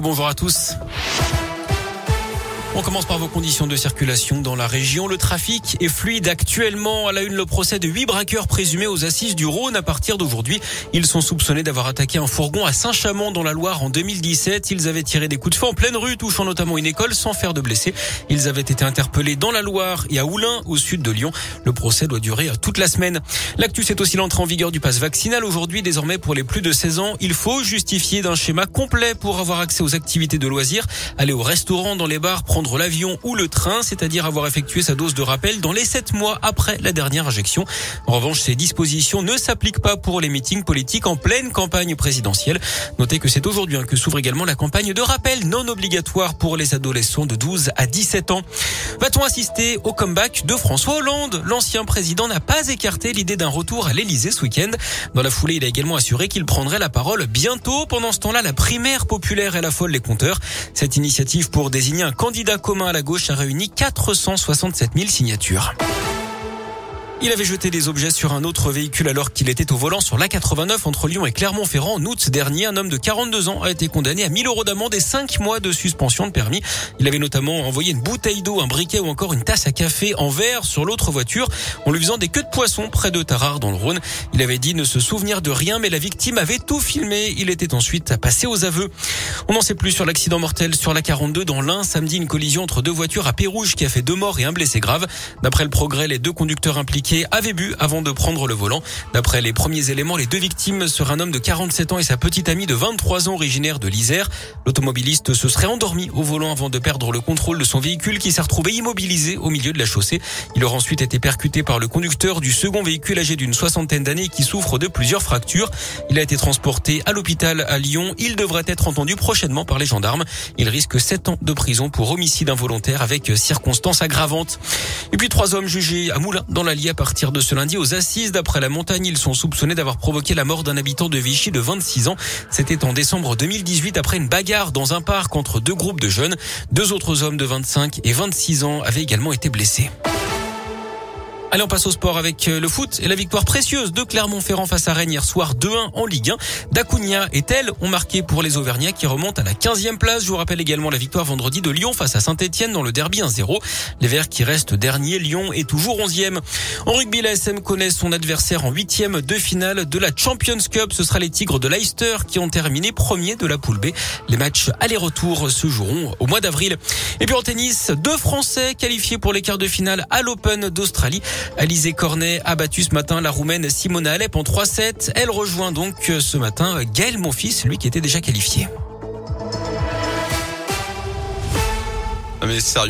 Bonjour à tous. On commence par vos conditions de circulation dans la région. Le trafic est fluide actuellement. À la une, le procès de huit braqueurs présumés aux assises du Rhône. À partir d'aujourd'hui, ils sont soupçonnés d'avoir attaqué un fourgon à Saint-Chamond dans la Loire en 2017. Ils avaient tiré des coups de feu en pleine rue, touchant notamment une école sans faire de blessés. Ils avaient été interpellés dans la Loire et à Oulin, au sud de Lyon. Le procès doit durer toute la semaine. L'actu, c'est aussi l'entrée en vigueur du pass vaccinal. Aujourd'hui, désormais, pour les plus de 16 ans, il faut justifier d'un schéma complet pour avoir accès aux activités de loisirs, aller au restaurant, dans les bars, l'avion ou le train, c'est-à-dire avoir effectué sa dose de rappel dans les 7 mois après la dernière injection. En revanche, ces dispositions ne s'appliquent pas pour les meetings politiques en pleine campagne présidentielle. Notez que c'est aujourd'hui hein, que s'ouvre également la campagne de rappel non obligatoire pour les adolescents de 12 à 17 ans. Va-t-on assister au comeback de François Hollande? L'ancien président n'a pas écarté l'idée d'un retour à l'Elysée ce week-end. Dans la foulée, il a également assuré qu'il prendrait la parole bientôt. Pendant ce temps-là, la primaire populaire la folle les compteurs. Cette initiative pour désigner un candidat commun à la gauche a réuni 467 000 signatures. Il avait jeté des objets sur un autre véhicule alors qu'il était au volant sur l'A89 entre Lyon et Clermont-Ferrand en août dernier. Un homme de 42 ans a été condamné à 1000 euros d'amende et 5 mois de suspension de permis. Il avait notamment envoyé une bouteille d'eau, un briquet ou encore une tasse à café en verre sur l'autre voiture en lui faisant des queues de poisson près de Tarare dans le Rhône. Il avait dit ne se souvenir de rien mais la victime avait tout filmé. Il était ensuite passé aux aveux. On n'en sait plus sur l'accident mortel sur la 42 dans l'Ain. Samedi, une collision entre deux voitures à Pérouge qui a fait deux morts et un blessé grave. D'après le progrès, les deux conducteurs impliqués avait bu avant de prendre le volant. D'après les premiers éléments, les deux victimes seraient un homme de 47 ans et sa petite amie de 23 ans originaire de l'Isère. L'automobiliste se serait endormi au volant avant de perdre le contrôle de son véhicule qui s'est retrouvé immobilisé au milieu de la chaussée. Il aurait ensuite été percuté par le conducteur du second véhicule âgé d'une soixantaine d'années qui souffre de plusieurs fractures. Il a été transporté à l'hôpital à Lyon. Il devrait être entendu prochainement par les gendarmes. Il risque 7 ans de prison pour homicide involontaire avec circonstances aggravantes. Et puis trois hommes jugés à Moulins dans l'Allier partir de ce lundi aux assises. D'après la montagne, ils sont soupçonnés d'avoir provoqué la mort d'un habitant de Vichy de 26 ans. C'était en décembre 2018 après une bagarre dans un parc entre deux groupes de jeunes. Deux autres hommes de 25 et 26 ans avaient également été blessés. Allez, on passe au sport avec euh, le foot et la victoire précieuse de Clermont-Ferrand face à Rennes hier soir 2-1 en Ligue 1. Dacunia et Tel ont marqué pour les Auvergnats qui remontent à la 15e place. Je vous rappelle également la victoire vendredi de Lyon face à Saint-Etienne dans le derby 1-0. Les Verts qui restent dernier, Lyon est toujours 11e. En rugby, la SM connaît son adversaire en 8e de finale de la Champions Cup. Ce sera les Tigres de Leicester qui ont terminé premier de la poule B. Les matchs aller-retour se joueront au mois d'avril. Et puis en tennis, deux Français qualifiés pour les quarts de finale à l'Open d'Australie. Alizé Cornet a battu ce matin la Roumaine Simona Alep en 3-7. Elle rejoint donc ce matin Gaël Monfils, lui qui était déjà qualifié. Ah, mais sérieux